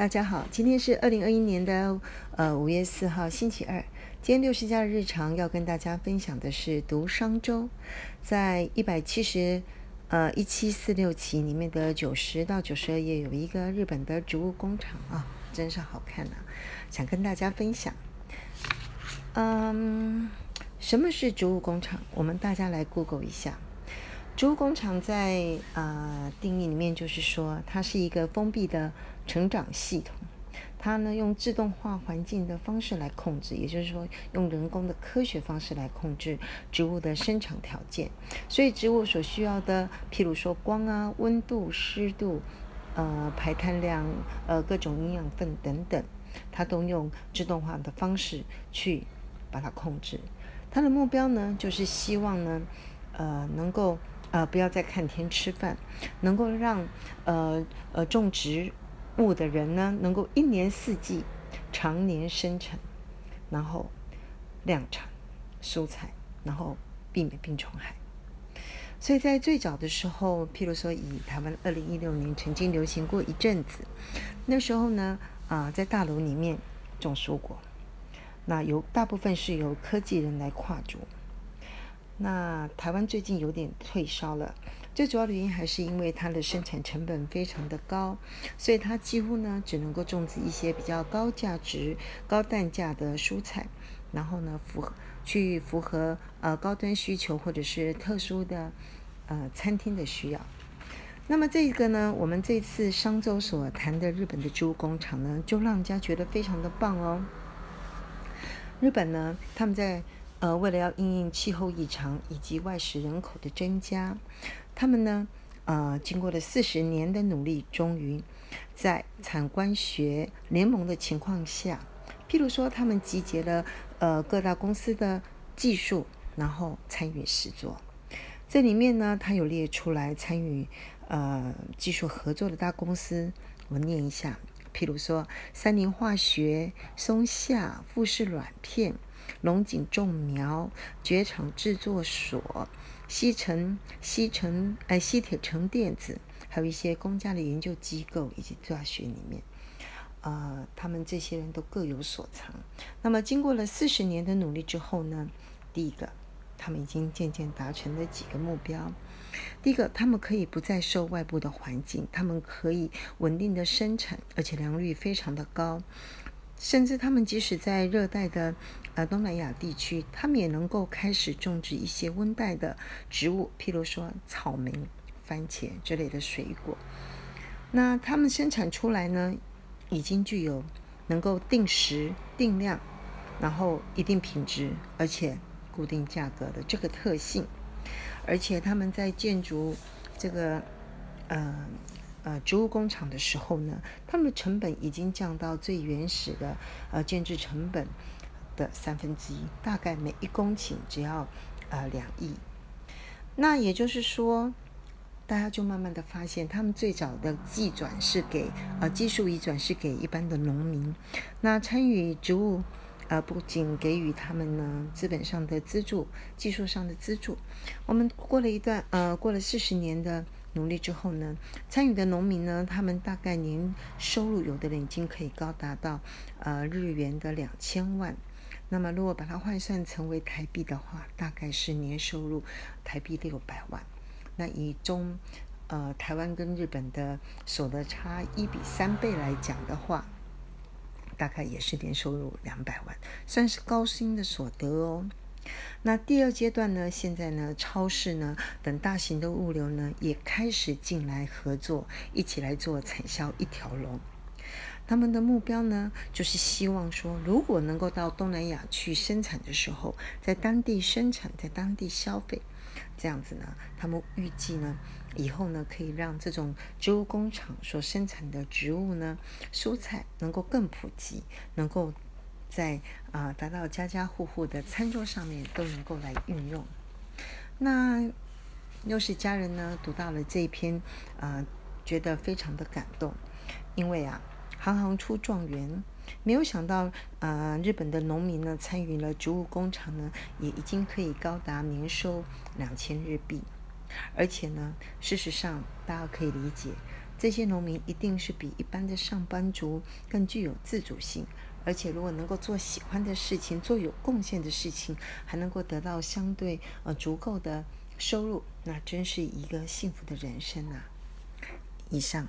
大家好，今天是二零二一年的呃五月四号星期二。今天六十家的日常要跟大家分享的是读商周，在一百七十呃一七四六期里面的九十到九十二页有一个日本的植物工厂啊，真是好看呐，想跟大家分享。嗯，什么是植物工厂？我们大家来 Google 一下。植物工厂在呃定义里面就是说，它是一个封闭的成长系统。它呢用自动化环境的方式来控制，也就是说用人工的科学方式来控制植物的生长条件。所以植物所需要的，譬如说光啊、温度、湿度、呃排碳量、呃各种营养分等等，它都用自动化的方式去把它控制。它的目标呢，就是希望呢，呃能够。呃，不要再看天吃饭，能够让呃呃种植物的人呢，能够一年四季常年生产，然后量产蔬菜，然后避免病虫害。所以在最早的时候，譬如说以台湾二零一六年曾经流行过一阵子，那时候呢啊，在大楼里面种蔬果，那由大部分是由科技人来跨足。那台湾最近有点退烧了，最主要的原因还是因为它的生产成本非常的高，所以它几乎呢只能够种植一些比较高价值、高单价的蔬菜，然后呢符合去符合呃高端需求或者是特殊的呃餐厅的需要。那么这个呢，我们这次商周所谈的日本的植物工厂呢，就让人家觉得非常的棒哦。日本呢，他们在呃，为了要应应气候异常以及外食人口的增加，他们呢，呃，经过了四十年的努力，终于在产官学联盟的情况下，譬如说，他们集结了呃各大公司的技术，然后参与实作。这里面呢，他有列出来参与呃技术合作的大公司，我念一下，譬如说，三菱化学、松下、富士软片。龙井种苗、绝厂制作所、西城西城哎西铁城电子，还有一些公家的研究机构以及大学里面，呃，他们这些人都各有所长。那么，经过了四十年的努力之后呢，第一个，他们已经渐渐达成了几个目标。第一个，他们可以不再受外部的环境，他们可以稳定的生产，而且良率非常的高。甚至他们即使在热带的呃东南亚地区，他们也能够开始种植一些温带的植物，譬如说草莓、番茄之类的水果。那他们生产出来呢，已经具有能够定时定量，然后一定品质，而且固定价格的这个特性。而且他们在建筑这个呃。呃，植物工厂的时候呢，他们的成本已经降到最原始的呃建制成本的三分之一，大概每一公顷只要呃两亿。那也就是说，大家就慢慢的发现，他们最早的技转是给呃技术移转是给一般的农民，那参与植物呃不仅给予他们呢资本上的资助，技术上的资助。我们过了一段呃过了四十年的。努力之后呢，参与的农民呢，他们大概年收入有的人已经可以高达到呃日元的两千万。那么如果把它换算成为台币的话，大概是年收入台币六百万。那以中呃台湾跟日本的所得差一比三倍来讲的话，大概也是年收入两百万，算是高薪的所得哦。那第二阶段呢？现在呢，超市呢等大型的物流呢也开始进来合作，一起来做产销一条龙。他们的目标呢，就是希望说，如果能够到东南亚去生产的时候，在当地生产，在当地消费，这样子呢，他们预计呢，以后呢，可以让这种植物工厂所生产的植物呢，蔬菜能够更普及，能够。在啊，达到家家户户的餐桌上面都能够来运用。那又是家人呢，读到了这一篇啊，觉得非常的感动，因为啊，行行出状元，没有想到啊，日本的农民呢，参与了植物工厂呢，也已经可以高达年收两千日币，而且呢，事实上大家可以理解，这些农民一定是比一般的上班族更具有自主性，而且如果能够做喜欢的事情，做有贡献的事情，还能够得到相对呃足够的收入，那真是一个幸福的人生呐。以上。